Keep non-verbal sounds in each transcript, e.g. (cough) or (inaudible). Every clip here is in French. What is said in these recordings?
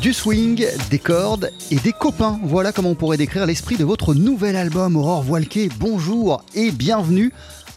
Du swing, des cordes et des copains. Voilà comment on pourrait décrire l'esprit de votre nouvel album Aurore Voilquet. Bonjour et bienvenue.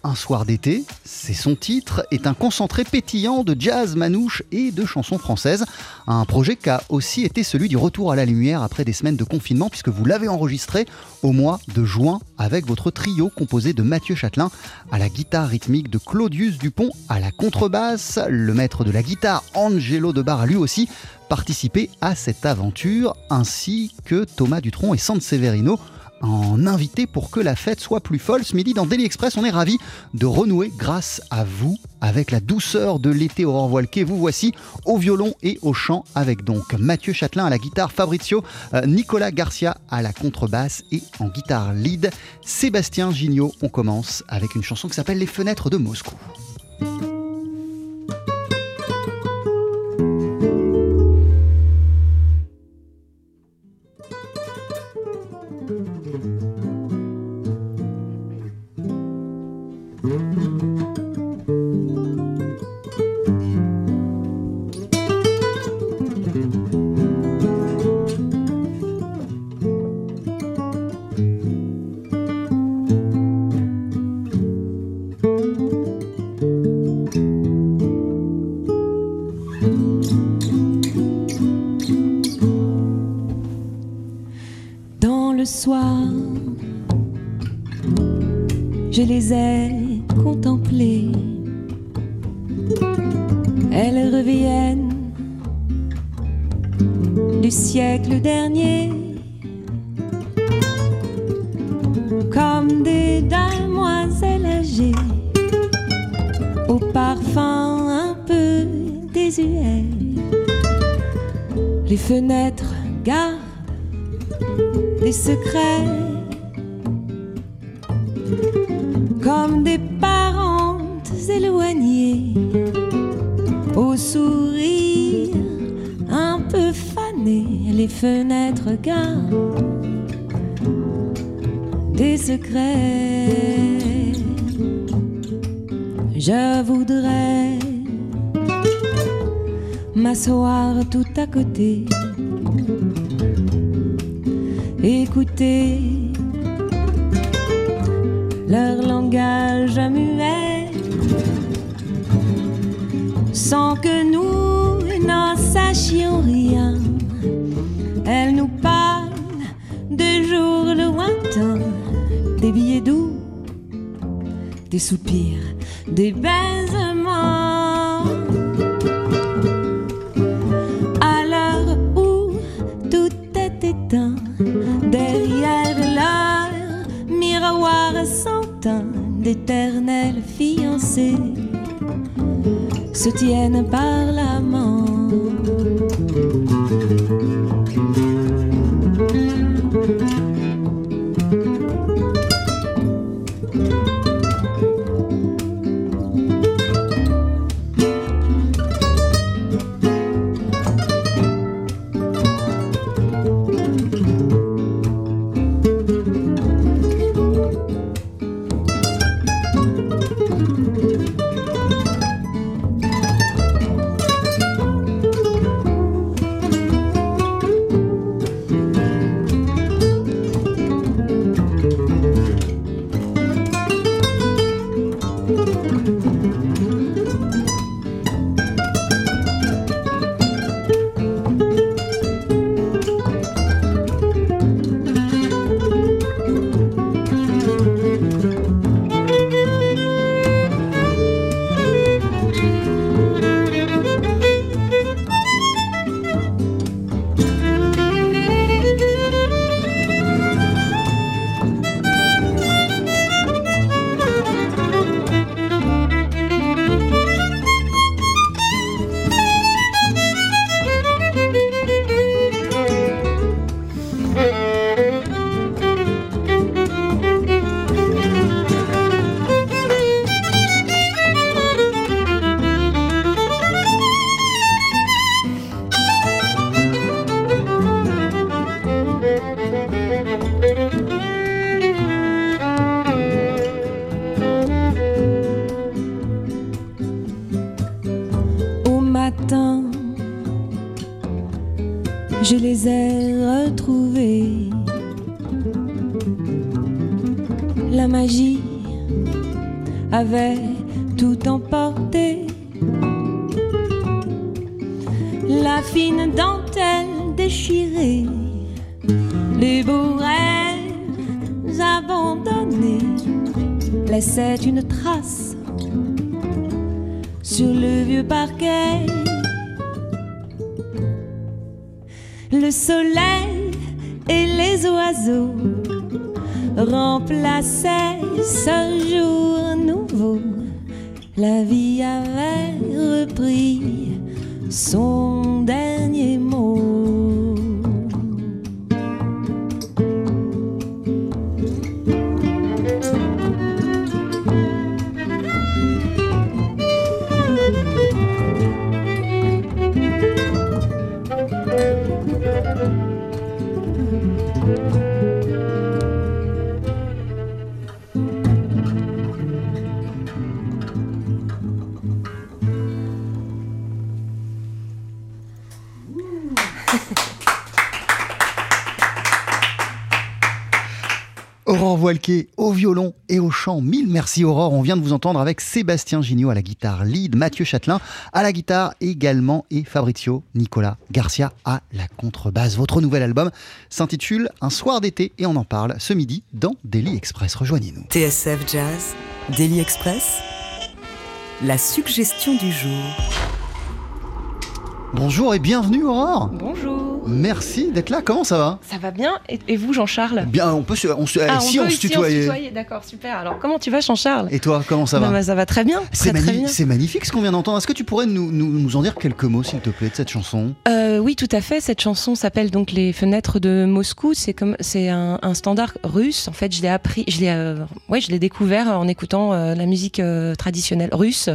Un soir d'été, c'est son titre, est un concentré pétillant de jazz manouche et de chansons françaises. Un projet qui a aussi été celui du retour à la lumière après des semaines de confinement, puisque vous l'avez enregistré au mois de juin avec votre trio composé de Mathieu Châtelain à la guitare rythmique, de Claudius Dupont à la contrebasse, le maître de la guitare Angelo Debar a lui aussi participé à cette aventure, ainsi que Thomas Dutronc et Severino en invité pour que la fête soit plus folle. Ce midi dans Daily Express, on est ravi de renouer grâce à vous avec la douceur de l'été Aurore Voilquet. Vous voici au violon et au chant avec donc Mathieu Châtelain à la guitare, Fabrizio euh, Nicolas Garcia à la contrebasse et en guitare lead, Sébastien Gignot. On commence avec une chanson qui s'appelle Les fenêtres de Moscou. M'asseoir tout à côté écouter leur langage muet sans que nous n'en sachions rien. Elles nous parlent des jours lointains, des billets doux, des soupirs, des baisements. D'éternels fiancés se tiennent par la avait tout emporté. La fine dentelle déchirée, les beaux rêves abandonnés laissaient une trace sur le vieux parquet. Le soleil et les oiseaux remplaçaient ce jour. La vie avait repris son dernier Au violon et au chant. Mille merci Aurore. On vient de vous entendre avec Sébastien Gignot à la guitare lead, Mathieu Châtelain à la guitare également et Fabrizio Nicolas Garcia à la contrebasse. Votre nouvel album s'intitule Un soir d'été et on en parle ce midi dans Daily Express. Rejoignez-nous. TSF Jazz, Daily Express, la suggestion du jour. Bonjour et bienvenue Aurore. Bonjour. Merci d'être là. Comment ça va? Ça va bien et, et vous, Jean-Charles? Bien, on peut se, on se- Ah, eh, si peut on se tutoyer. D'accord, super. Alors, comment tu vas, Jean-Charles? Et toi, comment ça Bah, va? Bah, Ça va très bien. C'est Très, très magni- bien. c'est magnifique ce qu'on vient d'entendre. Est-ce que tu pourrais nous, nous- nous en dire quelques mots, s'il te plaît, de cette chanson? Euh, oui, tout à fait. Cette chanson s'appelle donc Les Fenêtres de Moscou. C'est comme, c'est un, un standard russe. En fait, je l'ai appris, je l'ai, euh, ouais, je l'ai découvert en écoutant euh, la musique traditionnelle russe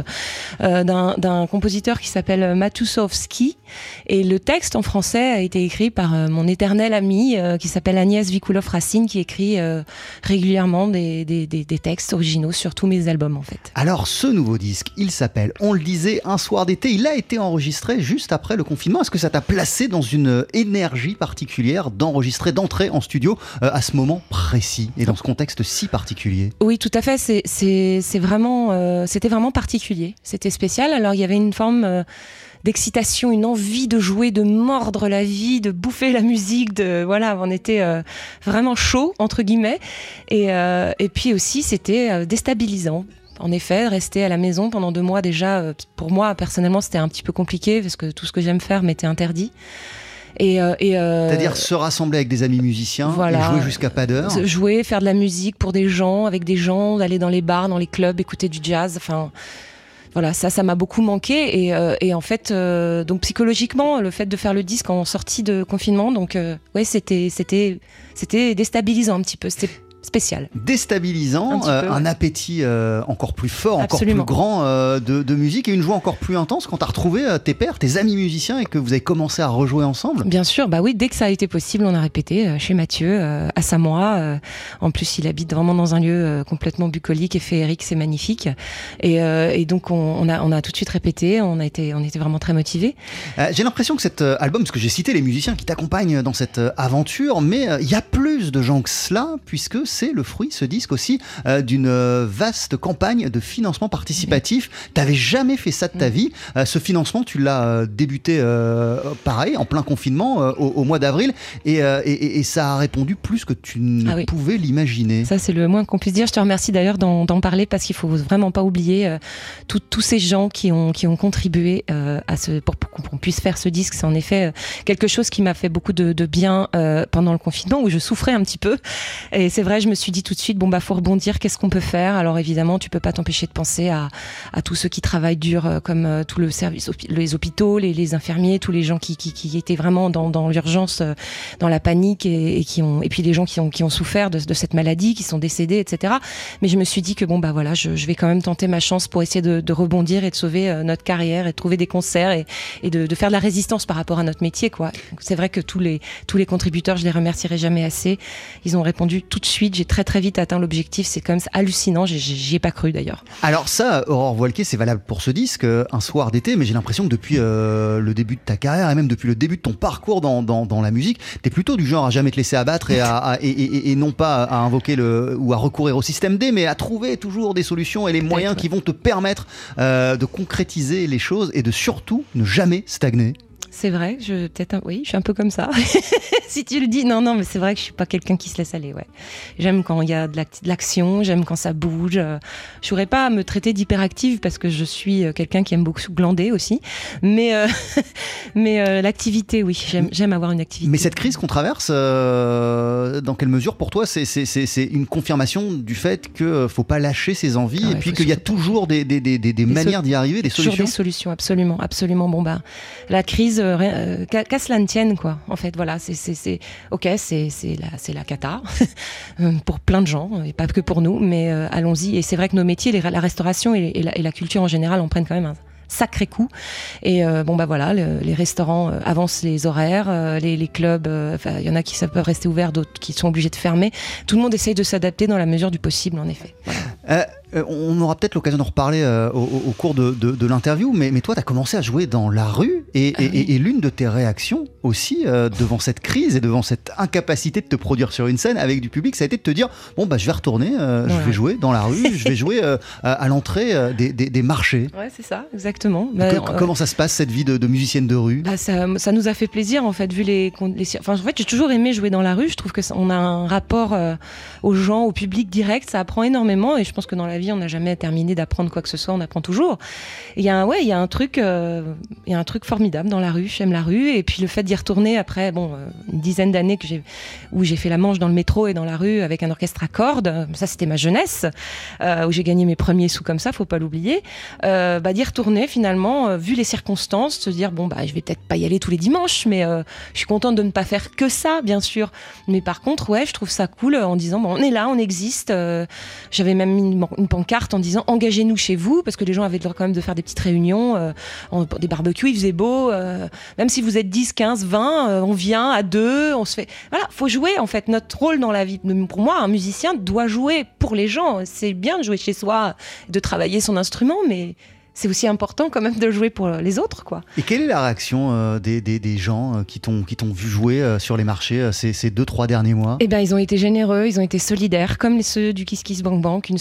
d'un, d'un compositeur qui s'appelle Matusovski. Et le texte en français a été écrit par euh, mon éternelle amie euh, qui s'appelle Agnès Vikulov-Racine, qui écrit euh, régulièrement des, des, des, des textes originaux sur tous mes albums, en fait. Alors, ce nouveau disque, il s'appelle, on le disait, Un soir d'été. Il a été enregistré juste après le confinement. Est-ce que ça t'a placé dans une énergie particulière d'enregistrer, d'entrer en studio à ce moment précis et dans ce contexte si particulier? Oui, tout à fait. C'est, c'est, c'est vraiment, euh, c'était vraiment particulier. C'était spécial. Alors, il y avait une forme euh, d'excitation, une envie de jouer, de mordre la vie, de bouffer la musique. De voilà, on était euh, vraiment chaud entre guillemets. Et, euh, et puis aussi, c'était euh, déstabilisant. En effet, rester à la maison pendant deux mois déjà, pour moi personnellement, c'était un petit peu compliqué parce que tout ce que j'aime faire m'était interdit. Et, euh, et, euh, C'est-à-dire se rassembler avec des amis musiciens voilà. et jouer jusqu'à pas d'heure jouer, faire de la musique pour des gens, avec des gens, aller dans les bars, dans les clubs, écouter du jazz. Enfin, voilà, ça, ça m'a beaucoup manqué. Et, euh, en fait, euh, donc psychologiquement, le fait de faire le disque en sortie de confinement, donc euh, ouais, c'était, c'était, c'était déstabilisant un petit peu. Spécial. déstabilisant, Un euh, peu, un ouais. appétit euh, encore plus fort, encore plus grand euh, de, de musique et une joie encore plus intense quand tu as retrouvé euh, tes pères, tes amis musiciens et que vous avez commencé à rejouer ensemble. Bien sûr, bah oui, dès que ça a été possible, on a répété euh, chez Mathieu, euh, à Samoa. euh, en plus, il habite vraiment dans un lieu euh, complètement bucolique et féerique, c'est magnifique. Et, euh, et donc, on, on a, on a tout de suite répété, on a été, on était vraiment très motivés. Euh, j'ai l'impression que cet euh, album, parce que j'ai cité les musiciens qui t'accompagnent dans cette euh, aventure, mais euh, il y a plus de gens que cela, puisque c'est le fruit, ce disque aussi, euh, d'une euh, vaste campagne de financement participatif. T'avais jamais fait ça de ta Mm. vie. Euh, ce financement, tu l'as débuté pareil, en plein confinement, au, au mois d'avril, et, et- et- et ça a répondu plus que tu ne Ah oui. pouvais l'imaginer. Ça, c'est le moins qu'on puisse dire. Je te remercie d'ailleurs d'en parler parce qu'il faut vraiment pas oublier tous ces gens qui ont, qui ont contribué à ce, pour, pour qu'on puisse faire ce disque. C'est en effet quelque chose qui m'a fait beaucoup de, de bien pendant le confinement où je souffrais un petit peu. Et c'est vrai, je me suis dit tout de suite, bon, bah, faut rebondir, qu'est-ce qu'on peut faire? Alors évidemment, tu peux pas t'empêcher de penser à, tous ceux qui travaillent dur, euh, comme euh, tout le service, les hôpitaux, les, infirmiers, tous les gens qui, étaient vraiment dans, l'urgence, euh, dans la panique, et, qui ont, et puis les gens qui ont, souffert de, cette maladie, qui sont décédés, etc. Mais je me suis dit que bon, bah voilà, je, vais quand même tenter ma chance pour essayer de, rebondir et de sauver euh, notre carrière et de trouver des concerts et, de, faire de la résistance par rapport à notre métier, C'est vrai que tous les, tous les contributeurs, je les remercierai jamais assez. Ils ont répondu tout de suite vite, j'ai très très vite atteint l'objectif. C'est quand même hallucinant. J'y ai pas cru d'ailleurs. Alors ça, Aurore Voilquet, c'est valable pour ce disque, euh, un soir d'été, mais j'ai l'impression que depuis euh, le début de ta carrière et même depuis le début de ton parcours dans, dans, dans la musique, t'es plutôt du genre à jamais te laisser abattre et, à, à- et, et- et non pas à invoquer le ou à recourir au système D, mais à trouver toujours des solutions et les moyens qui vont te permettre euh, de concrétiser les choses et de surtout ne jamais stagner. C'est vrai, je peut-être un- oui, je suis un peu comme ça. (laughs) si tu le dis, non, non, mais c'est vrai que je suis pas quelqu'un qui se laisse aller. Ouais, j'aime quand il y a de l'ac- de l'action, j'aime quand ça bouge. euh, Je pourrais pas me traiter d'hyperactive parce que je suis euh, quelqu'un qui aime beaucoup glander aussi. Mais euh, (laughs) mais euh, l'activité, oui, j'aime avoir une activité. Mais cette crise qu'on traverse, euh, dans quelle mesure pour toi c'est une confirmation du fait qu'il ne faut pas lâcher ses envies Ah ouais, et puis qu'il y a toujours des, des- des- des- manières d'y arriver, des Toujours solutions? des solutions, absolument, absolument. Bon bah, la crise, euh, euh, qu'à cela ne tienne, quoi. En fait, voilà, c'est, ok, c'est, la, la cata (laughs) euh, pour plein de gens et pas que pour nous, mais euh, allons-y. Et c'est vrai que nos métiers, la restauration et, la, culture en général, en prennent quand même un sacré coup. Et euh, bon bah voilà, le- les restaurants euh, avancent les horaires, euh, les, les clubs, euh, il y en a qui peuvent rester ouverts, d'autres qui sont obligés de fermer. Tout le monde essaye de s'adapter dans la mesure du possible, en effet. Euh, on aura peut-être l'occasion d'en reparler euh, au, cours de, de- de l'interview, mais, mais toi, tu as commencé à jouer dans la rue et, Ah et- oui. et- et l'une de tes réactions aussi euh, devant cette crise et devant cette incapacité de te produire sur une scène avec du public, ça a été de te dire bon, bah, je vais retourner, je vais jouer dans la rue, je vais jouer à, l'entrée des, des- des marchés. Ouais, c'est ça, exactement. Bah, Comment ça se passe cette vie de, de musicienne de rue? Bah, ça, ça nous a fait plaisir en fait vu les, enfin en fait j'ai toujours aimé jouer dans la rue je trouve que ça- on a un rapport aux gens au public direct ça apprend énormément et je pense que dans la on n'a jamais terminé d'apprendre quoi que ce soit on apprend toujours il y a un ouais il y a un truc euh, y a un truc formidable dans la rue j'aime la rue et puis le fait d'y retourner après bon euh, une dizaine d'années que j'ai où j'ai fait la manche dans le métro et dans la rue avec un orchestre à cordes euh, ça c'était ma jeunesse où j'ai gagné mes premiers sous comme ça faut pas l'oublier bah, d'y retourner finalement, vu les circonstances, se dire bon bah je vais peut-être pas y aller tous les dimanches, mais je suis contente de ne pas faire que ça, bien sûr. Mais par contre, ouais, je trouve ça cool en disant bon on est là, on existe. J'avais même mis une, une pancarte en disant engagez-nous chez vous, parce que les gens avaient le droit quand même de faire des petites réunions, euh, des barbecues, il faisait beau. euh, même si vous êtes 10, 15, 20, euh, on vient à deux, on se fait. Voilà, faut jouer en fait. Notre rôle dans la vie, pour moi, un musicien doit jouer pour les gens. C'est bien de jouer chez soi, de travailler son instrument, mais c'est aussi important quand même de jouer pour les autres, quoi. Et quelle est la réaction euh, des, des- des gens euh, qui t'ont vu jouer euh, sur les marchés euh, ces, ces deux, trois derniers mois? Eh ben, ils ont été généreux, ils ont été solidaires, comme ceux du Kiss Kiss Bank Bank, une,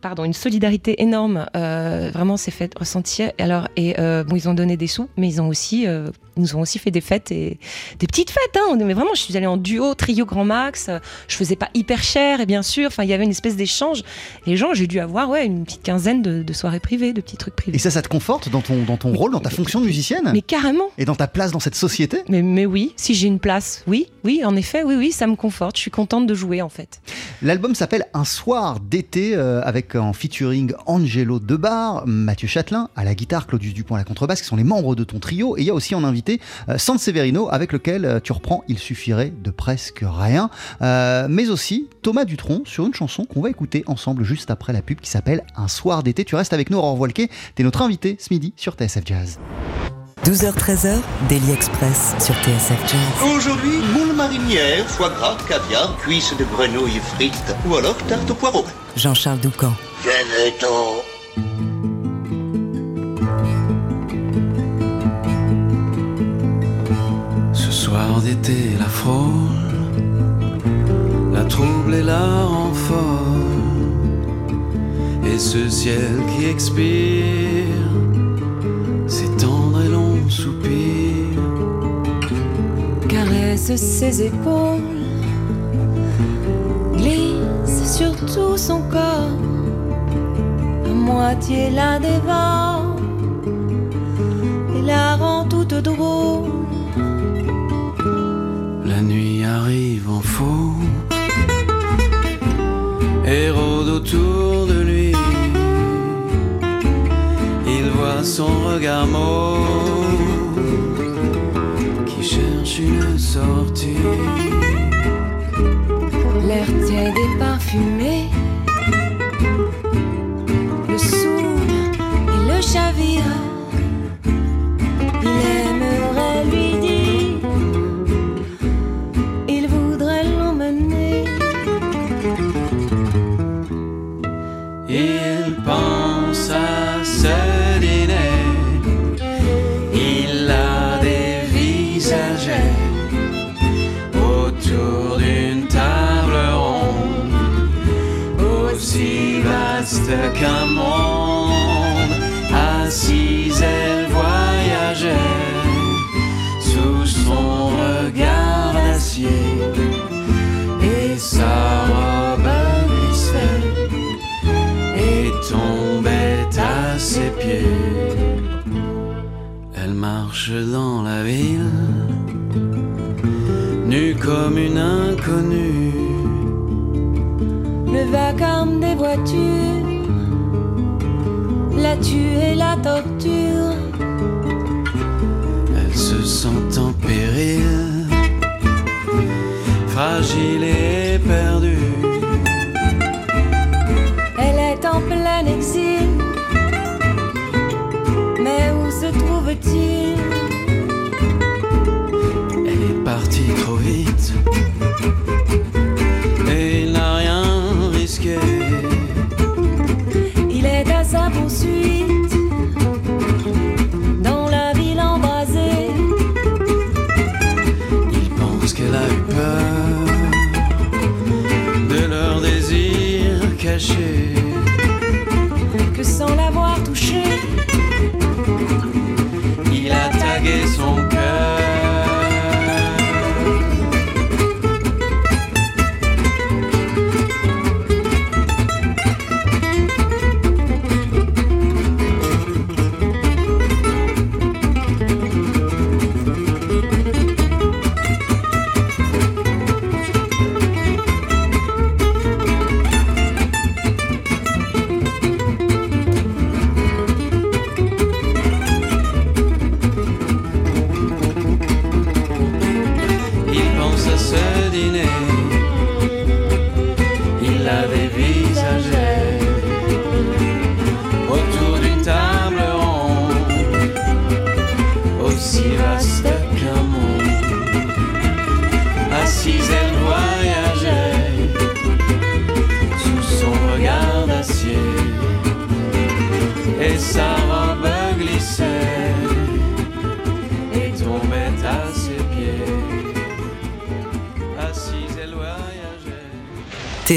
pardon, une solidarité énorme. euh, vraiment, c'est fait ressentir. Alors, et euh, bon, ils ont donné des sous, mais ils ont aussi, euh, ils nous ont aussi fait des fêtes et des petites fêtes. Hein. Mais vraiment, je suis allée en duo, trio grand max. euh, Je faisais pas hyper cher, et bien sûr, enfin, il y avait une espèce d'échange. Les gens, j'ai dû avoir ouais une petite quinzaine de, de soirées privées, de petits trucs privés. Et ça, ça te conforte dans ton, dans ton rôle, dans ta fonction de musicienne Mais carrément. Et dans ta place dans cette société Mais, mais oui, si j'ai une place, oui, oui, en effet, oui, oui, ça me conforte. Je suis contente de jouer en fait. L'album s'appelle Un soir d'été euh, avec en featuring Angelo Debar, Mathieu Châtelain à la guitare, Claudius Dupont à la contrebasse, qui sont les membres de ton trio. Et il y a aussi en invité euh, Sanseverino avec lequel euh, tu reprends Il suffirait de presque rien. Euh, mais aussi Thomas Dutronc sur une chanson qu'on va écouter ensemble juste après la pub qui s'appelle Un soir d'été. Tu restes avec nous, Aurore T'es notre invité ce midi sur TSF Jazz. 12h-13h, Daily Express sur TSF Jazz. Aujourd'hui, moule marinière, foie gras, caviar, cuisses de grenouille frites ou alors tarte au poireau. Jean-Charles Doucan. Venez-t'en. Ce soir d'été, la frôle, la trouble et la Et ce ciel qui expire, ces tendres et longs soupirs. caresse ses épaules, glisse sur tout son corps, à moitié la dévore et la rend toute drôle. Son regard mauve qui cherche une sortie. L'air tiède et parfumé, marche dans la ville, nue comme une inconnue. Le vacarme des voitures, la tue et la torture. Elle se sent en péril, fragile et perdue. Elle est en plein exil. Mais où se trouve-t-il? Caché.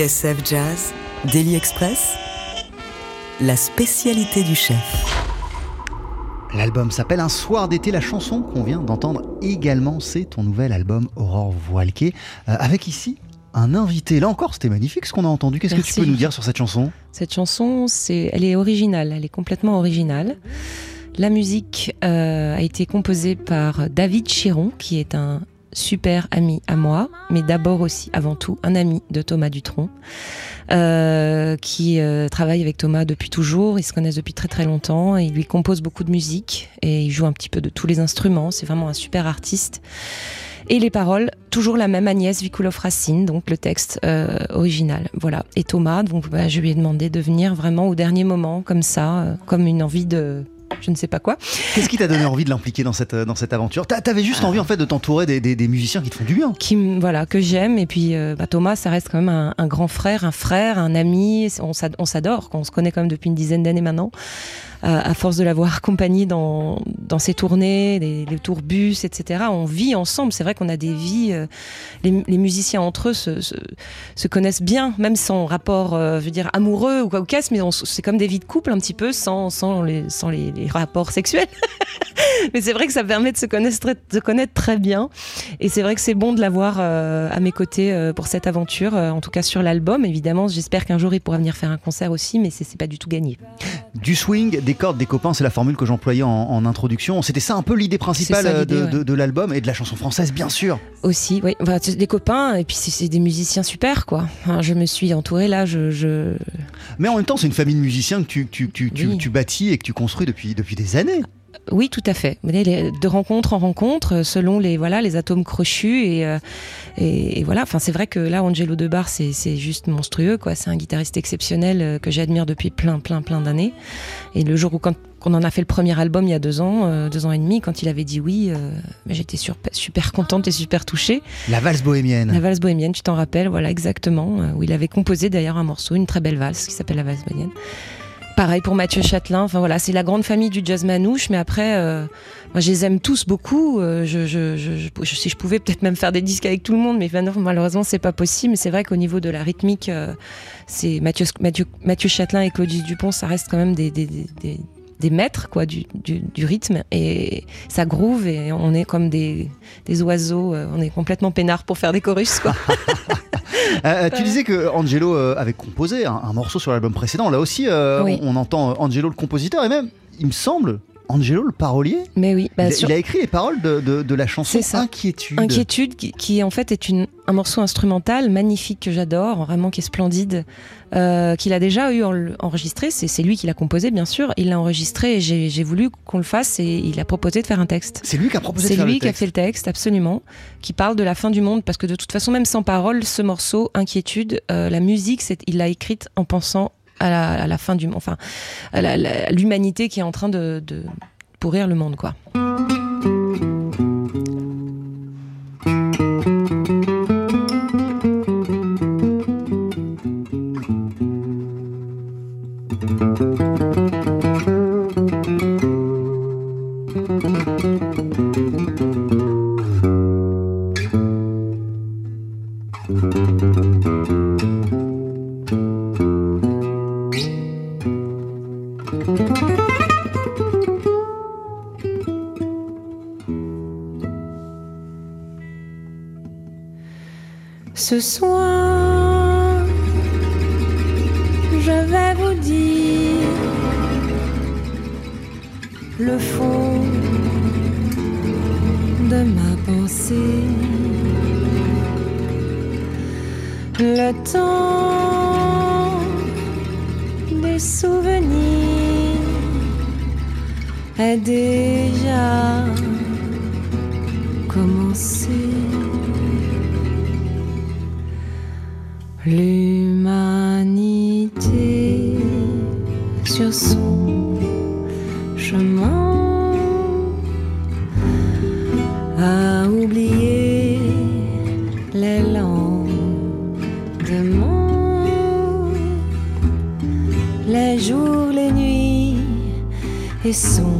TSF Jazz, Daily Express, la spécialité du chef. L'album s'appelle Un soir d'été. La chanson qu'on vient d'entendre également, c'est ton nouvel album Aurore Voilquet. Euh, avec ici un invité. Là encore, c'était magnifique ce qu'on a entendu. Qu'est-ce que tu peux nous dire sur cette chanson? Cette chanson, c'est, elle est originale, elle est complètement originale. La musique euh, a été composée par David Chiron, qui est un super ami à moi, mais d'abord aussi, avant tout, un ami de Thomas Dutronc, euh, qui euh, travaille avec Thomas depuis toujours. Ils se connaissent depuis très très longtemps et il lui compose beaucoup de musique et il joue un petit peu de tous les instruments. C'est vraiment un super artiste. Et les paroles, toujours la même Agnès Vikulov-Racine, donc le texte euh, original. Voilà. Et Thomas, donc bah, je lui ai demandé de venir vraiment au dernier moment, comme ça, comme une envie de je ne sais pas quoi. Qu'est-ce qui t'a donné envie de l'impliquer dans cette, dans cette aventure T'a- T'avais juste envie en fait de t'entourer des, des- des musiciens qui te font du bien. Qui, voilà, que j'aime. Et puis euh, bah, Thomas, ça reste quand même un, un grand frère, un frère, un ami. On s'ad- on s'adore, on se connaît quand même depuis une dizaine d'années maintenant. Euh, à force de l'avoir accompagné dans, ses tournées, les, les tourbus, etc. On vit ensemble. C'est vrai qu'on a des vies. euh, les, musiciens entre eux se, se, se connaissent bien, même sans rapport, euh, je veux dire, amoureux ou quoi ou qu'est-ce, mais c'est comme des vies de couple un petit peu, sans, les, rapports sexuels. (laughs) mais c'est vrai que ça permet de se connaître, très- bien. Et c'est vrai que c'est bon de l'avoir à mes côtés pour cette aventure, en tout cas sur l'album. Évidemment, j'espère qu'un jour il pourra venir faire un concert aussi, mais c'est pas du tout gagné. Du swing, cordes, des copains, c'est la formule que j'employais en, en introduction. C'était ça un peu l'idée principale ça, l'idée, de, ouais. de- de l'album et de la chanson française, bien sûr. Aussi, oui. Enfin, des copains, et puis c'est- des musiciens super, quoi. Je me suis entourée là, je. je... Mais en même temps, c'est une famille de musiciens que tu, tu, tu, tu- Oui. tu bâtis et que tu construis depuis, depuis des années. Oui, tout à fait. De rencontre en rencontre, euh, selon les voilà les atomes crochus et, euh, et, et voilà. Enfin, c'est vrai que là, Angelo Debar, c'est c'est juste monstrueux, quoi. C'est un guitariste exceptionnel euh, que j'admire depuis plein, plein, plein d'années. Et le jour où quand qu'on en a fait le premier album il y a deux ans, euh, deux ans et demi, quand il avait dit oui, euh, j'étais super contente et super touchée. La valse bohémienne. La valse bohémienne, tu t'en rappelles, voilà exactement, euh, où il avait composé d'ailleurs un morceau, une très belle valse qui s'appelle la valse bohémienne. Pareil pour Mathieu Châtelain. Enfin voilà, c'est la grande famille du jazz manouche, mais après, euh, moi je les aime tous beaucoup. Euh, je, si je pouvais peut-être même faire des disques avec tout le monde, mais malheureusement c'est pas possible. C'est vrai qu'au niveau de la rythmique, euh, c'est Mathieu, Mathieu, Châtelain et Claudius Dupont, ça reste quand même des- des maîtres quoi du, du, du rythme et ça groove et on est comme des, des oiseaux, euh, on est complètement peinards pour faire des chorus quoi. (laughs) Euh, tu disais que Angelo euh, avait composé un, un morceau sur l'album précédent. Là aussi, euh, Oui. on, on entend Angelo le compositeur et même, il me semble, Angelo le parolier. Mais oui, bah, il, a, sur- il a écrit les paroles de, de- de la chanson C'est ça. Inquiétude. Inquiétude, qui, qui, en fait est une, un morceau instrumental magnifique que j'adore, vraiment qui est splendide, euh, qu'il a déjà eu en- enregistré. C'est c'est lui qui l'a composé, bien sûr. Il l'a enregistré et j'ai voulu qu'on le fasse et il a proposé de faire un texte. C'est lui qui a proposé de C'est faire lui le qui a fait le texte, absolument, qui parle de la fin du monde, parce que de toute façon, même sans parole, ce morceau, Inquiétude, euh, la musique, c'est- il l'a écrite en pensant à la, fin du monde, enfin, à l'humanité qui est en train de, de pourrir le monde, quoi. Ce soir, je vais vous dire le fond de ma pensée. Le temps des souvenirs est déjà commencé. L'humanité sur son chemin a oublié les lendemains, les jours, les nuits et son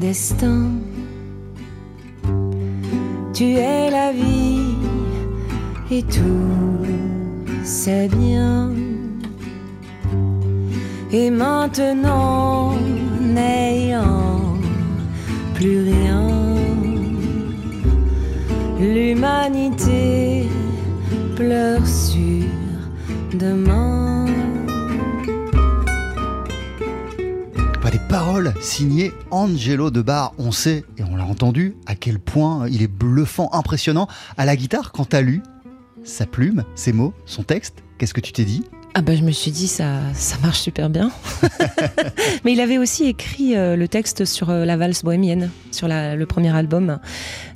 destin. Tu es la vie et tout c'est bien. Et maintenant, n'ayant plus rien, l'humanité pleure sur demain. Pas des paroles signées Angelo Debar. On sait, et on l'a entendu, à quel point il est bluffant, impressionnant. À la guitare, quand t'as lu sa plume, ses mots, son texte, qu'est-ce que tu t'es dit? Ah bah je me suis dit ça, ça marche super bien. (laughs) Mais il avait aussi écrit euh, le texte sur euh, la valse bohémienne, sur la- le premier album.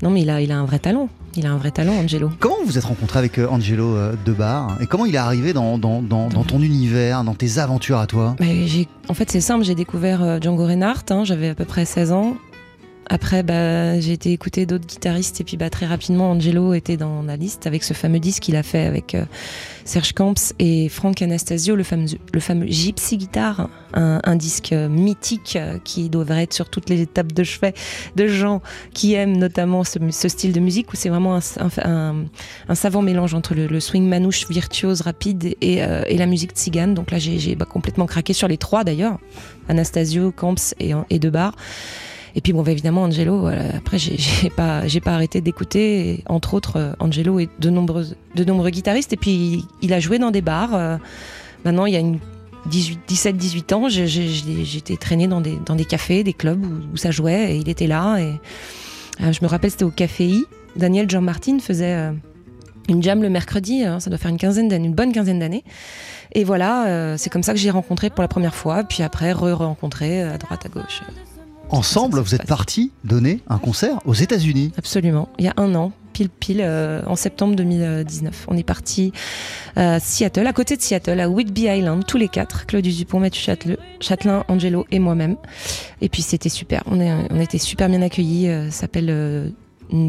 Non mais il a, il a un vrai talent. Il a un vrai talent, Angelo. Comment vous êtes rencontré avec euh, Angelo Debar Et comment il est arrivé dans, dans- dans- dans ton univers, dans tes aventures à toi? Mais en fait, c'est simple, j'ai découvert Django Reinhardt, hein, j'avais à peu près 16 ans. Après, bah, j'ai été écouter d'autres guitaristes et puis bah, très rapidement, Angelo était dans la liste avec ce fameux disque qu'il a fait avec euh, Serge Camps et Frank Anastasio, le fameux, le fameux Gypsy Guitar, un, un disque euh, mythique euh, qui devrait être sur toutes les étapes de chevet de gens qui aiment notamment ce, ce style de musique où c'est vraiment un, un- un- savant mélange entre le, le swing manouche virtuose rapide et, euh, et la musique tzigane. Donc là, j'ai, bah, complètement craqué sur les trois d'ailleurs, Anastasio, Camps et, et Debar. Et puis bon, bah, évidemment, Angelo, après, j'ai- (laughs) pas, pas arrêté d'écouter, entre autres, euh, Angelo et de, nombreux guitaristes. Et puis, il a joué dans des bars. euh, maintenant, il y a une 17-18 ans, j'étais traînée dans des, cafés, des clubs où, ça jouait, et il était là. Et euh, je me rappelle, c'était au Café I. Daniel Jean Martin faisait une jam le mercredi, hein, ça doit faire une quinzaine d'années, une bonne quinzaine d'années. Et voilà, c'est comme ça que j'ai rencontré pour la première fois, puis après re-rencontré à droite, à gauche. Ensemble, vous êtes partis donner un concert aux États-Unis. Absolument. Il y a un an, pile pile, euh, en septembre 2019. On est parti à Seattle, à côté de Seattle, à Whidbey Island, tous les quatre. Claudius Dupont, Mathieu Châtelain, Angelo et moi-même. Et puis c'était super. On, est, on était super bien accueillis. euh, ça s'appelle euh,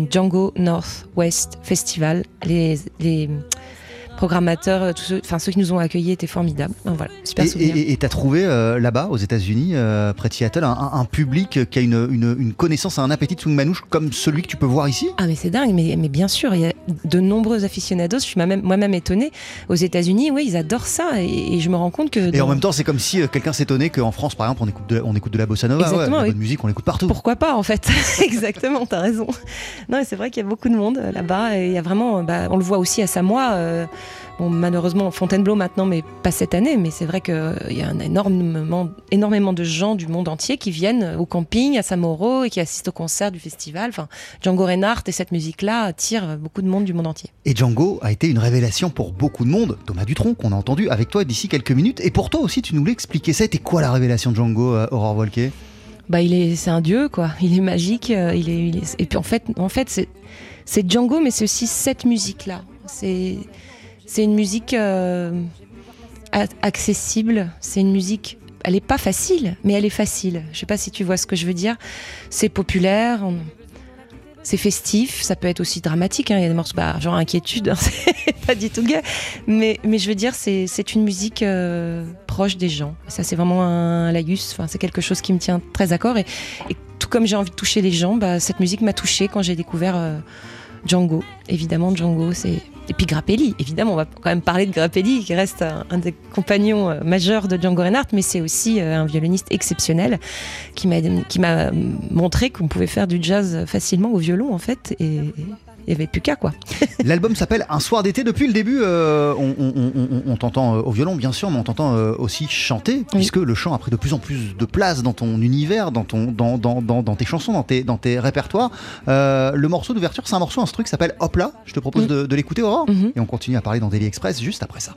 Django Northwest Festival. Les, les programmateurs, euh, tous ceux, enfin ceux qui nous ont accueillis étaient formidables. Donc, voilà, super Et- tu as trouvé euh, là-bas, aux États-Unis, euh, près de Seattle, un, public qui a une, une- une connaissance, un appétit de swing manouche comme celui que tu peux voir ici? Ah mais c'est dingue, mais, mais bien sûr, il y a de nombreux aficionados, je suis moi-même étonnée. Aux États-Unis, oui, ils adorent ça, et, et je me rends compte que... Et dans- en même temps, c'est comme si quelqu'un s'étonnait qu'en France, par exemple, on écoute de, on écoute de la bossa nova. Exactement, ouais, la oui. bonne musique, on l'écoute partout. Pourquoi pas en fait (laughs) (laughs) Exactement, t'as raison. Non, et c'est vrai qu'il y a beaucoup de monde là-bas et il y a vraiment, bah, on le voit aussi à Samoa. euh, bon, malheureusement, Fontainebleau maintenant, mais pas cette année. Mais c'est vrai qu'il y a un énormément, énormément de gens du monde entier qui viennent au camping à Samoro et qui assistent au concert du festival. Enfin, Django Reinhardt et cette musique-là attirent beaucoup de monde du monde entier. Et Django a été une révélation pour beaucoup de monde. Thomas Dutronc, qu'on a entendu avec toi d'ici quelques minutes. Et pour toi aussi, tu nous l'expliquais. Ça a été quoi la révélation de Django, euh, Aurore Volquet Bah, il est, c'est un dieu, quoi. Il est magique. euh, il est, il est- et puis en fait, en fait, c'est, c'est Django, mais c'est aussi cette musique-là. C'est, c'est une musique euh, accessible. C'est une musique. Elle est pas facile, mais elle est facile. Je sais pas si tu vois ce que je veux dire. C'est populaire. C'est festif, ça peut être aussi dramatique. hein. Il y a des morceaux, bah, genre inquiétude, hein, (laughs) c'est pas du tout gay. Mais, mais je veux dire, c'est une musique euh, proche des gens. Ça, c'est vraiment un laïus. Enfin, c'est quelque chose qui me tient très à corps. Et, et tout comme j'ai envie de toucher les gens, bah, cette musique m'a touchée quand j'ai découvert euh, Django. Évidemment, Django, c'est. Et puis Grappelli, évidemment, on va quand même parler de Grappelli, qui reste un, des compagnons euh, majeurs de Django Reinhardt, mais c'est aussi euh, un violoniste exceptionnel qui m'a montré qu'on pouvait faire du jazz facilement au violon, en fait, il n'y avait plus qu'à, quoi. (laughs) L'album s'appelle Un soir d'été. Depuis le début, euh, on, on- on- on- on t'entend euh, au violon, bien sûr, mais on t'entend euh, aussi chanter, puisque le chant a pris de plus en plus de place dans ton univers, dans, ton, dans, dans, dans, dans tes chansons, dans tes, dans tes répertoires. Euh, le morceau d'ouverture, c'est un morceau instru qui s'appelle Hop là. Je te propose de, de l'écouter, Aurore. Et on continue à parler dans Daily Express juste après ça.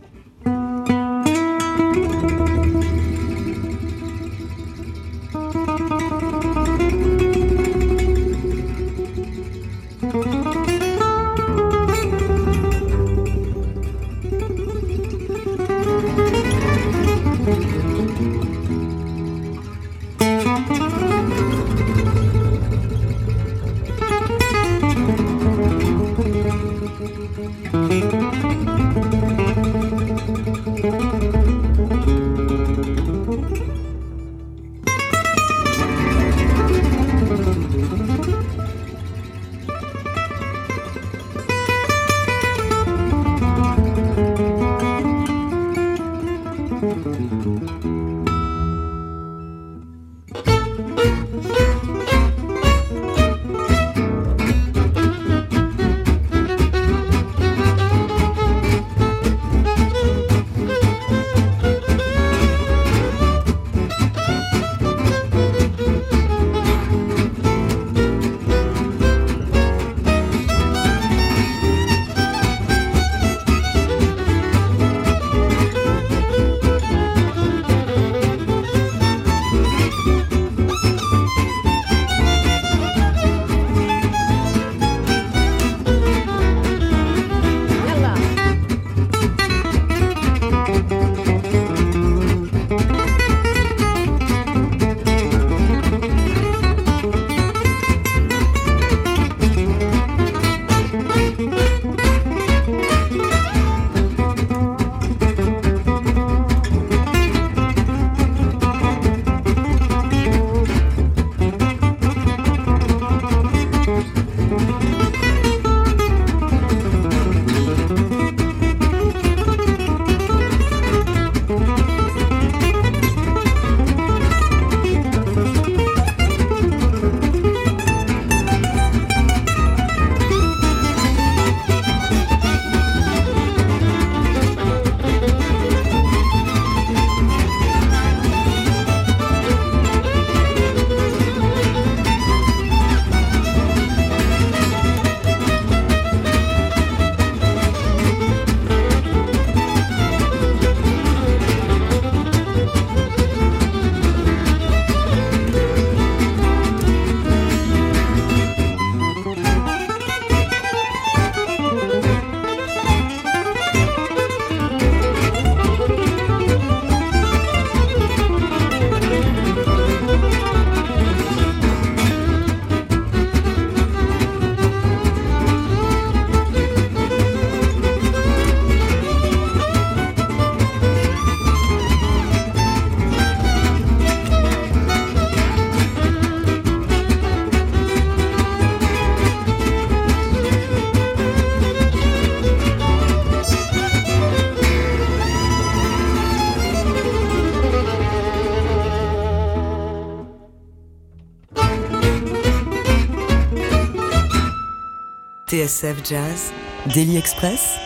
TSF Jazz, Daily Express,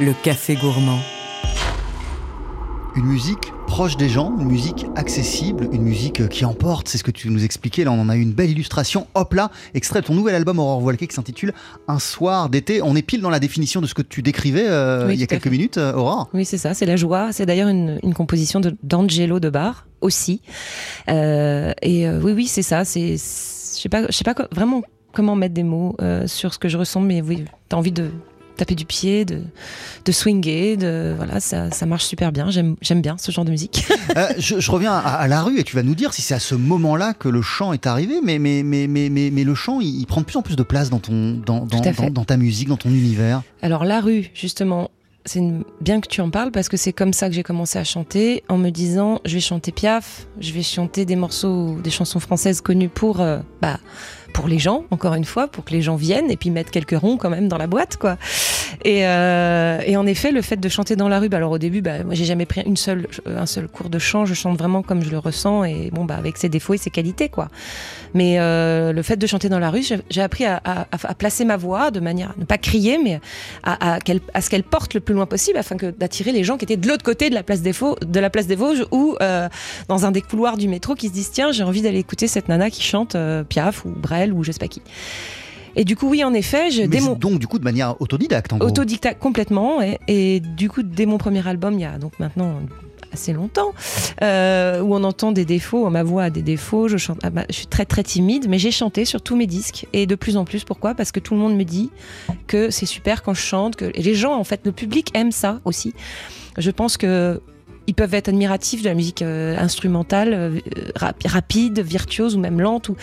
le café gourmand. Une musique proche des gens, une musique accessible, une musique qui emporte, c'est ce que tu nous expliquais. Là, on en a eu une belle illustration. Hop là, extrait de ton nouvel album Aurore Voilquet qui s'intitule Un soir d'été. On est pile dans la définition de ce que tu décrivais euh, Oui, il y a quelques fait. minutes, euh, Aurore. Oui, c'est ça, c'est la joie. C'est d'ailleurs une, une composition de- d'Angelo de Bar aussi. Euh, et euh, oui, oui, c'est ça. C'est, je sais pas, je sais pas co- vraiment comment mettre des mots euh, sur ce que je ressens, mais oui, t'as envie de taper du pied, de, de swinger, de voilà, ça, ça marche super bien. J'aime, bien ce genre de musique. (laughs) Euh, je, je reviens à, à la rue et tu vas nous dire si c'est à ce moment-là que le chant est arrivé, mais, mais, mais, mais, mais, mais le chant, il, il prend de plus en plus de place dans, ton, dans, dans, ta musique, dans ton univers. Alors la rue, justement, c'est une- bien que tu en parles parce que c'est comme ça que j'ai commencé à chanter en me disant je vais chanter Piaf, je vais chanter des morceaux, des chansons françaises connues pour euh, bah pour les gens, encore une fois, pour que les gens viennent et puis mettre quelques ronds quand même dans la boîte, quoi. Et, euh, et en effet, le fait de chanter dans la rue, bah alors au début, bah, moi j'ai jamais pris une seule, un seul cours de chant, je chante vraiment comme je le ressens et bon, bah avec ses défauts et ses qualités, quoi. Mais euh, le fait de chanter dans la rue, j'ai appris à, à- à placer ma voix de manière à ne pas crier, mais à, à ce qu'elle porte le plus loin possible afin d'attirer les gens qui étaient de l'autre côté de la place des, Faux- de la place des Vosges ou euh, dans un des couloirs du métro qui se disent tiens j'ai envie d'aller écouter cette nana qui chante euh, Piaf ou Brel ou je sais pas qui. Et du coup oui en effet je, Mais dès mon donc du coup de manière autodidacte en gros. autodidacte complètement et, et du coup dès mon premier album il y a donc maintenant assez longtemps euh, où on entend des défauts ma voix a des défauts je chante ah bah, je suis très très timide mais j'ai chanté sur tous mes disques et de plus en plus. Pourquoi? Parce que tout le monde me dit que c'est super quand je chante que et les gens en fait le public aime ça aussi. Je pense que ils peuvent être admiratifs de la musique euh, instrumentale, euh, rap- rapide, virtuose ou même lente. Ou...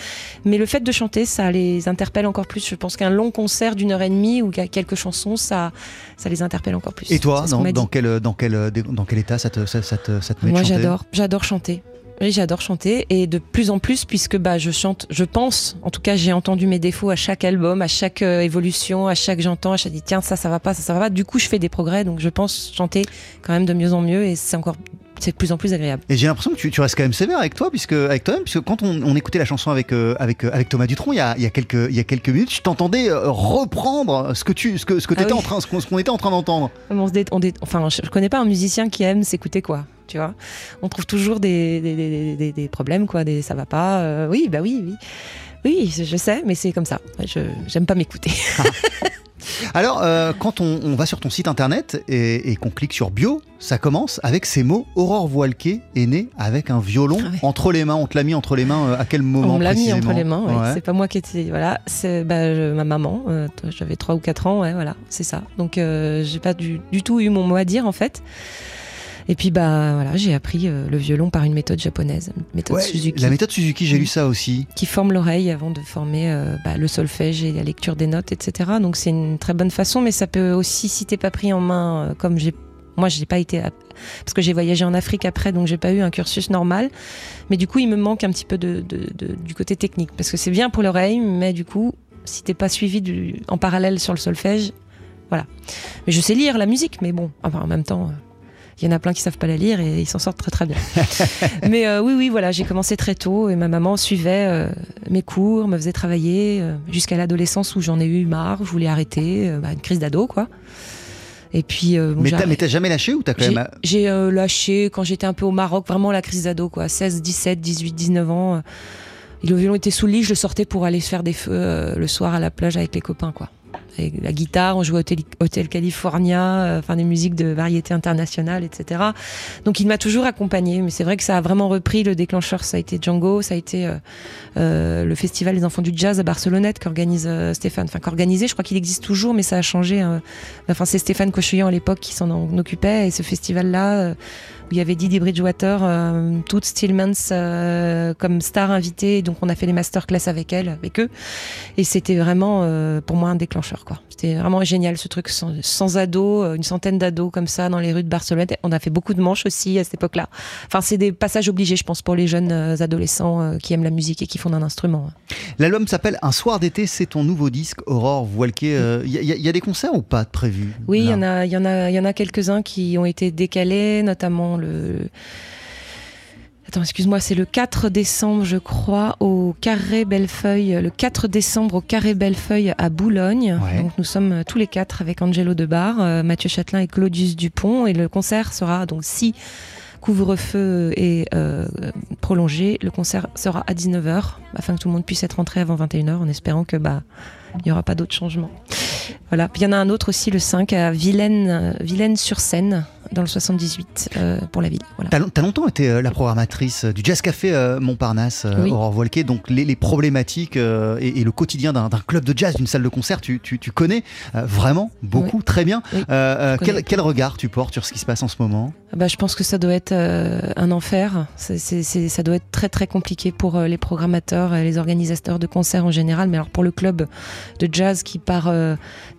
Mais le fait de chanter, ça les interpelle encore plus. Je pense qu'un long concert d'une heure et demie ou quelques chansons, ça, ça les interpelle encore plus. Et toi, dans, quel, dans, quel, dans quel état ça te, ça, ça te, ça te met Moi, j'adore, j'adore chanter. Oui, j'adore chanter et de plus en plus puisque bah je chante, je pense, en tout cas j'ai entendu mes défauts à chaque album, à chaque euh, évolution, à chaque j'entends, à chaque dit tiens ça ça va pas, ça ça va pas. Du coup je fais des progrès donc je pense chanter quand même de mieux en mieux et c'est encore c'est de plus en plus agréable. Et j'ai l'impression que tu, tu restes quand même sévère avec toi, puisque avec toi-même, puisque quand on, on écoutait la chanson avec avec avec, euh, avec Thomas Dutronc il y a, il y a quelques il y a quelques minutes, je t'entendais euh, reprendre ce que tu ce que ce que Ah t'étais oui. en train ce qu'on était en train d'entendre. On on enfin, je, je connais pas un musicien qui aime s'écouter quoi. Tu vois, on trouve toujours des, des, des, des- problèmes quoi, des ça va pas. euh, oui, bah oui, oui, oui, je sais, mais c'est comme ça. Je j'aime pas m'écouter. (laughs) Alors, euh, quand on, on va sur ton site internet et, et qu'on clique sur bio, ça commence avec ces mots. Aurore Voilquet est née avec un violon Ah ouais. entre les mains. On te l'a mis entre les mains euh, à quel moment On me l'a mis entre les mains. ouais. Ouais. C'est pas moi qui étais. Voilà, c'est bah, je- ma maman. euh, J'avais 3 ou 4 ans. Ouais, voilà, c'est ça. Donc j'ai pas du, du tout eu mon mot à dire en fait. Et puis bah voilà, j'ai appris euh, le violon par une méthode japonaise, méthode Ouais, Suzuki. la méthode Suzuki, j'ai lu ça aussi. qui forme l'oreille avant de former euh, bah, le solfège et la lecture des notes, etc. Donc c'est une très bonne façon, mais ça peut aussi, si t'es pas pris en main, euh, comme j'ai, moi j'ai pas été, à- parce que j'ai voyagé en Afrique après, donc j'ai pas eu un cursus normal. Mais du coup, il me manque un petit peu de, de- de- du côté technique, parce que c'est bien pour l'oreille, mais du coup, si t'es pas suivi du, en parallèle sur le solfège, voilà. Mais je sais lire la musique, mais bon, enfin, en même temps. Il y en a plein qui savent pas la lire et ils s'en sortent très très bien. (laughs) Mais euh, oui, oui, voilà, j'ai commencé très tôt et ma maman suivait euh, mes cours, me faisait travailler euh, jusqu'à l'adolescence où j'en ai eu marre, je voulais arrêter, euh, bah, une crise d'ado quoi. Et puis, euh, bon, Mais t'as mais t'as jamais lâché ou t'as quand j'ai- même. J'ai euh, lâché quand j'étais un peu au Maroc, vraiment la crise d'ado, quoi. 16, 17, 18, 19 ans. euh, le violon était sous le lit, je le sortais pour aller se faire des feux euh, le soir à la plage avec les copains, quoi. La guitare, on jouait au Hotel, California, euh, enfin des musiques de variété internationale, etc. Donc il m'a toujours accompagné, mais c'est vrai que ça a vraiment repris. Le déclencheur, ça a été Django, ça a été euh, euh, le festival des enfants du jazz à Barcelonnette qu'organise Stéphane. Enfin, qu'organisé, je crois qu'il existe toujours, mais ça a changé. hein. Enfin, c'est Stéphane Cocheillan à l'époque qui s'en en occupait, et ce festival-là, où il y avait Didi Bridgewater, euh, Toots Stillmans euh, comme star invitée, donc on a fait les masterclass avec elle, avec eux, et c'était vraiment euh, pour moi un déclencheur, quoi. C'était vraiment génial ce truc, sans, sans ados, euh, une centaine d'ados comme ça dans les rues de Barcelone. On a fait beaucoup de manches aussi à cette époque-là. Enfin, c'est des passages obligés, je pense, pour les jeunes euh, adolescents qui aiment la musique et qui font d'un instrument. L'album s'appelle Un soir d'été, c'est ton nouveau disque, Aurore Voilquet. Il y, a- y y a des concerts ou pas de prévus? Oui, il y là en a, il y en a, il y en a quelques-uns qui ont été décalés, notamment le Attends, excuse-moi, c'est le 4 décembre, je crois, au Carré Bellefeuille. Le 4 décembre au Carré Bellefeuille à Boulogne. Ouais. Donc nous sommes euh, tous les quatre avec Angelo Debar, euh, Mathieu Châtelain et Claudius Dupont. Et le concert sera donc si couvre-feu est euh, prolongé, le concert sera à 19h afin que tout le monde puisse être rentré avant 21h en espérant que bah il n'y aura pas d'autres changements. Voilà. Puis il y en a un autre aussi le 5 à Vilaine, euh, Vilaine-sur-Seine dans le 78 euh, pour la ville. Voilà. T'as as longtemps été euh, la programmatrice euh, du Jazz Café Montparnasse, Oui. Aurore Voilquet. Donc les, les problématiques et, et le quotidien d'un club de jazz, d'une salle de concert, tu, tu- tu connais vraiment beaucoup, très bien. Oui, quel, quel regard tu portes sur ce qui se passe en ce moment? Ah Bah, je pense que ça doit être un enfer. Ça doit être très très compliqué pour les programmateurs et les organisateurs de concerts en général. Mais alors pour le club de jazz qui par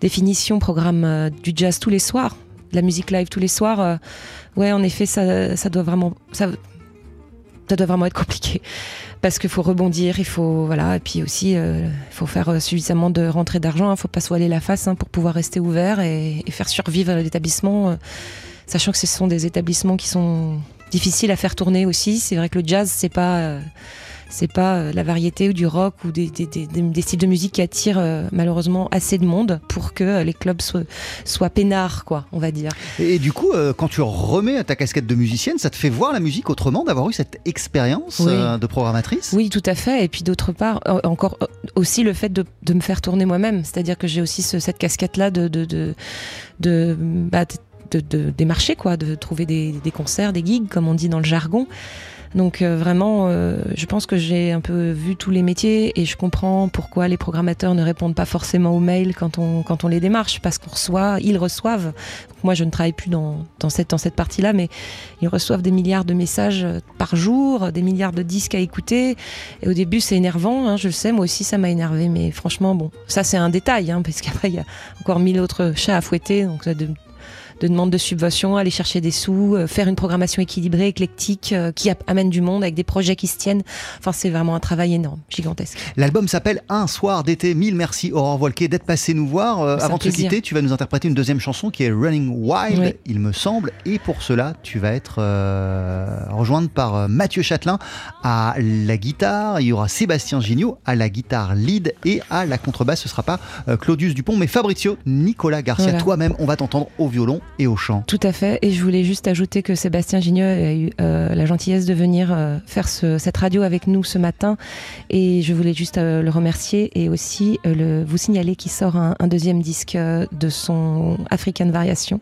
définition programme du jazz tous les soirs, la musique live tous les soirs, euh, ouais en effet ça, ça doit vraiment ça, doit vraiment être compliqué parce qu'il faut rebondir, il faut voilà et puis aussi euh, il faut faire euh, suffisamment de rentrée d'argent. Il ne faut pas se voiler la face hein, pour pouvoir rester ouvert et, faire survivre l'établissement. sachant que ce sont des établissements qui sont difficiles à faire tourner aussi. C'est vrai que le jazz, c'est pas, c'est pas euh, la variété ou du rock ou des, des- des- des- des styles de musique qui attirent euh, malheureusement assez de monde pour que euh, les clubs soient, soient peinards, quoi, on va dire. et, et du coup, euh, quand tu remets ta casquette de musicienne, ça te fait voir la musique autrement, d'avoir eu cette expérience Oui. euh, de programmatrice? Oui, tout à fait. Et puis d'autre part, encore aussi le fait de, de me faire tourner moi-même. C'est-à-dire que j'ai aussi ce- cette casquette-là de, de, de, de, bah, de, de démarcher, quoi, de trouver des, des concerts, des gigs, comme on dit dans le jargon. Donc euh, vraiment, euh, je pense que j'ai un peu vu tous les métiers et je comprends pourquoi les programmateurs ne répondent pas forcément aux mails quand on, quand on les démarche, parce qu'on ils reçoivent. Moi, je ne travaille plus dans, cette, dans cette partie-là, mais ils reçoivent des milliards de messages euh, par jour, des milliards de disques à écouter. Et au début, c'est énervant, hein, je le sais, moi aussi, ça m'a énervé. Mais franchement, bon, ça, c'est un détail, hein, parce qu'après, il y a encore mille autres chats à fouetter. Donc, de, de demandes de subventions, aller chercher des sous, euh, faire une programmation équilibrée, éclectique, euh, qui amène du monde avec des projets qui se tiennent. Enfin, c'est vraiment un travail énorme, gigantesque. L'album s'appelle Un soir d'été. Mille merci Aurore Voilquet d'être passé nous voir. Euh, avant de se plaisir. quitter, tu vas nous interpréter une deuxième chanson qui est Running Wild, Oui. il me semble. Et pour cela, tu vas être euh, rejointe par Mathieu Châtelain à la guitare. Il y aura Sébastien Gignot à la guitare lead et à la contrebasse. Ce sera pas Claudius Dupont, mais Fabrizio Nicolas Garcia. Voilà. Toi-même, on va t'entendre au violon et au chant. Tout à fait. Et je voulais juste ajouter que Sébastien Gigneux a eu euh, la gentillesse de venir euh, faire ce- cette radio avec nous ce matin. Et je voulais juste euh, le remercier et aussi vous signaler qu'il sort un, deuxième disque de son African Variation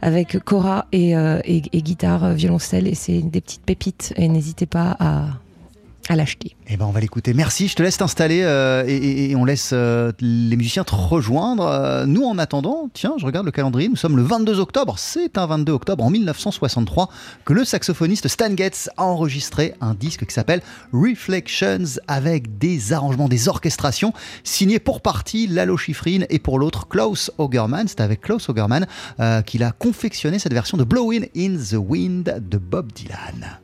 avec Cora et, et- guitare, violoncelle. Et c'est des petites pépites. Et n'hésitez pas à, à l'acheter. Eh ben on va l'écouter. Merci, je te laisse t'installer euh, et, on laisse euh, les musiciens te rejoindre. Euh, nous, en attendant, tiens, je regarde le calendrier, nous sommes le 22 octobre. C'est un 22 octobre en 1963 que le saxophoniste Stan Getz a enregistré un disque qui s'appelle Reflections avec des arrangements, des orchestrations signé pour partie Lalo Schifrin et pour l'autre Klaus Augerman. C'est avec Klaus Augerman euh, qu'il a confectionné cette version de Blowing in the Wind de Bob Dylan.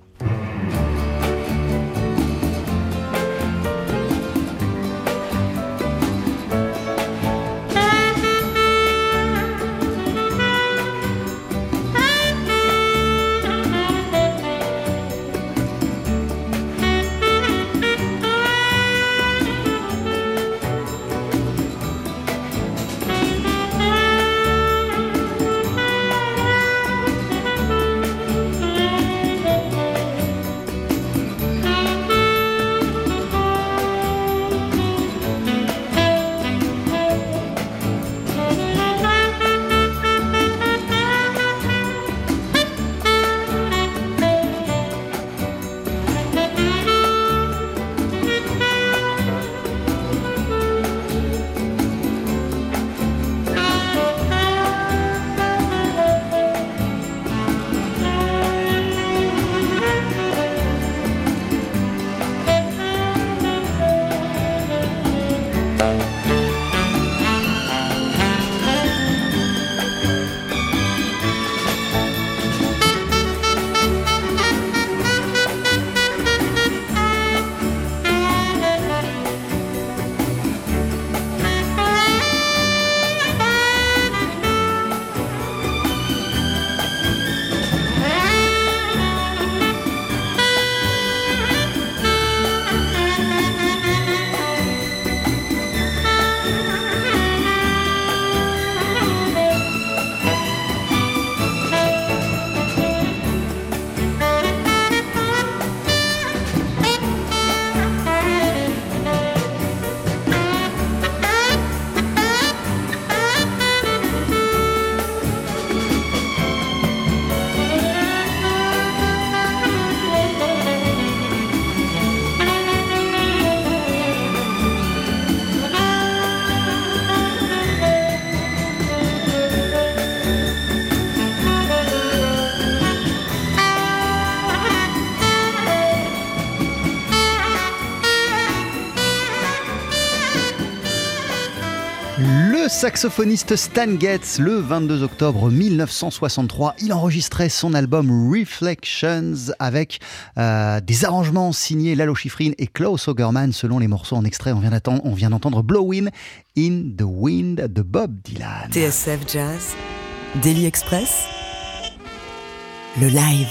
Saxophoniste Stan Getz, le 22 octobre 1963, il enregistrait son album Reflections avec euh, des arrangements signés Lalo Schifrin et Klaus Ogerman selon les morceaux en extrait. On vient d'entendre Blowin' in the Wind de Bob Dylan. TSF Jazz, Daily Express, le live.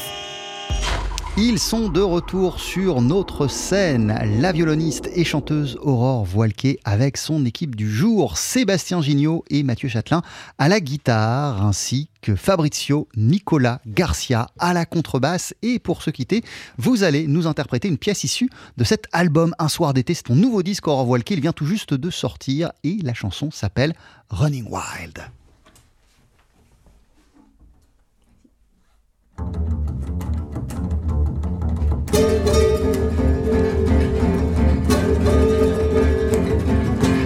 Ils sont de retour sur notre scène. La violoniste et chanteuse Aurore Voilquet avec son équipe du jour, Sébastien Gignot et Mathieu Châtelain à la guitare, ainsi que Fabrizio Nicolas Garcia à la contrebasse. Et pour se quitter, vous allez nous interpréter une pièce issue de cet album Un soir d'été. C'est ton nouveau disque Aurore Voilquet. Il vient tout juste de sortir et la chanson s'appelle Running Wild.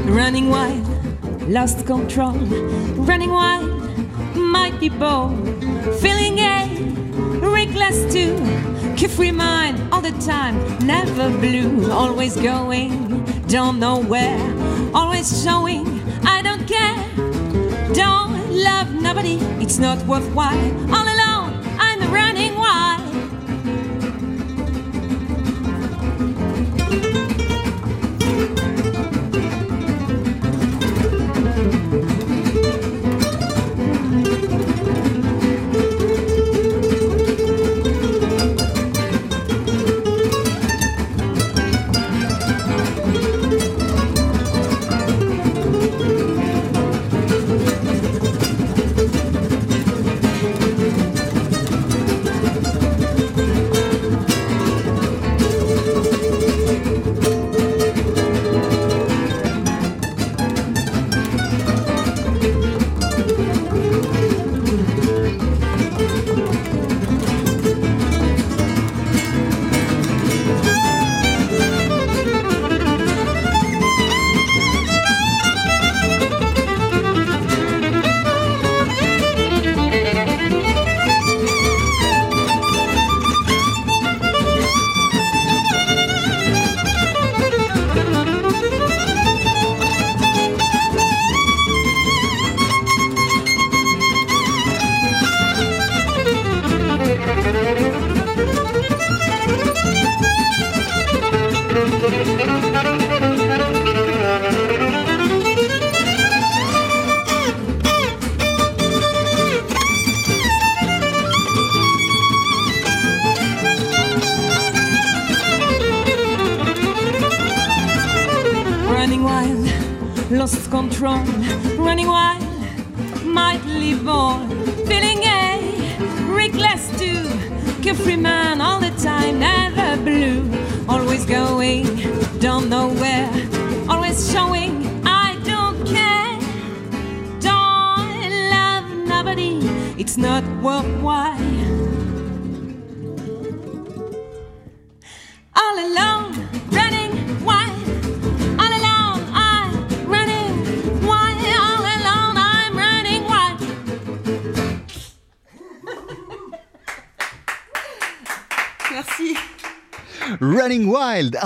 Running wild, lost control. Running wild, might be bold. Feeling gay, reckless too. Keep Carefree mind all the time, never blue. Always going, don't know where. Always showing, I don't care. Don't love nobody, it's not worthwhile.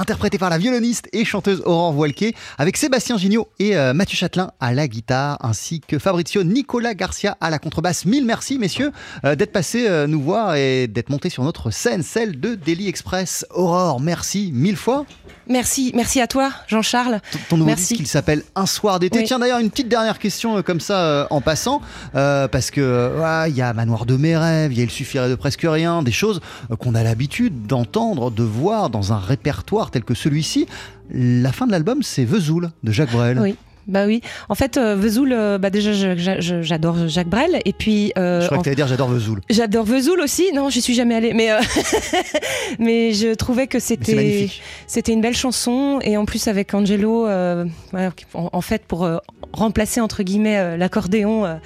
Interprété par la violoniste et chanteuse Aurore Voilquet, avec Sébastien Gignot et euh, Mathieu Châtelain à la guitare, ainsi que Fabrizio Nicolas Garcia à la contrebasse. Mille merci, messieurs, euh, d'être passés euh, nous voir et d'être montés sur notre scène, celle de Daily Express. Aurore, merci mille fois. Merci, merci à toi, Jean-Charles. Ton- nouveau Merci. disque, il s'appelle Un soir d'été. Oui. Tiens, d'ailleurs, une petite dernière question comme ça en passant, parce que ouais, il y a Manoir de mes rêves, il y a Il suffirait de presque rien, des choses qu'on a l'habitude d'entendre, de voir dans un répertoire tel que celui-ci. La fin de l'album, c'est Vesoul de Jacques Brel. Bah oui. En fait, euh, Vesoul, euh, bah déjà, j'adore Jacques Brel. Et puis. euh, Je crois en- que tu allais dire j'adore Vesoul. J'adore Vesoul aussi. Non, j'y suis jamais allée, mais euh, (laughs) mais je trouvais que c'était c'était une belle chanson et en plus avec Angelo, en, en fait pour remplacer entre guillemets l'accordéon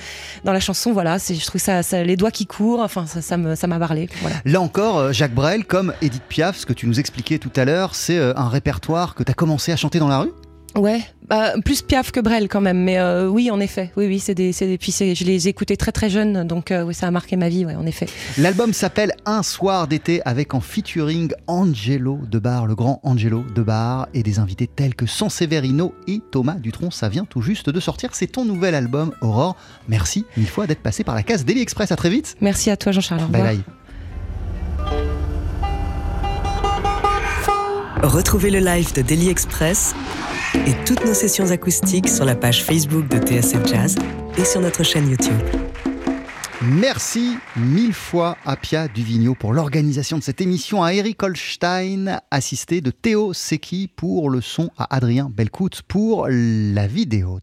dans la chanson, voilà, je trouve ça, ça les doigts qui courent, enfin ça ça m'a parlé. Voilà. Là encore, Jacques Brel, comme Edith Piaf, ce que tu nous expliquais tout à l'heure, c'est un répertoire que tu as commencé à chanter dans la rue? Ouais, bah, plus Piaf que Brel quand même, mais euh, oui, en effet, oui, oui, c'est des, des, puis c'est- je les ai écoutés très très jeunes, donc euh, oui, ça a marqué ma vie, ouais, en effet. L'album s'appelle Un soir d'été avec en featuring Angelo Debar, le grand Angelo Debar, et des invités tels que Sanseverino et Thomas Dutronc. Ça vient tout juste de sortir. C'est ton nouvel album, Aurore. Merci mille fois d'être passé par la case Daily Express. À très vite. Merci à toi, Jean-Charles. Bye bye. Retrouvez le live de Daily Express et toutes nos sessions acoustiques sur la page Facebook de TSF Jazz et sur notre chaîne YouTube. Merci mille fois à Pia Duvigneau pour l'organisation de cette émission, à Eric Holstein, assisté de Théo Seki pour le son, à Adrien Belcout pour la vidéo.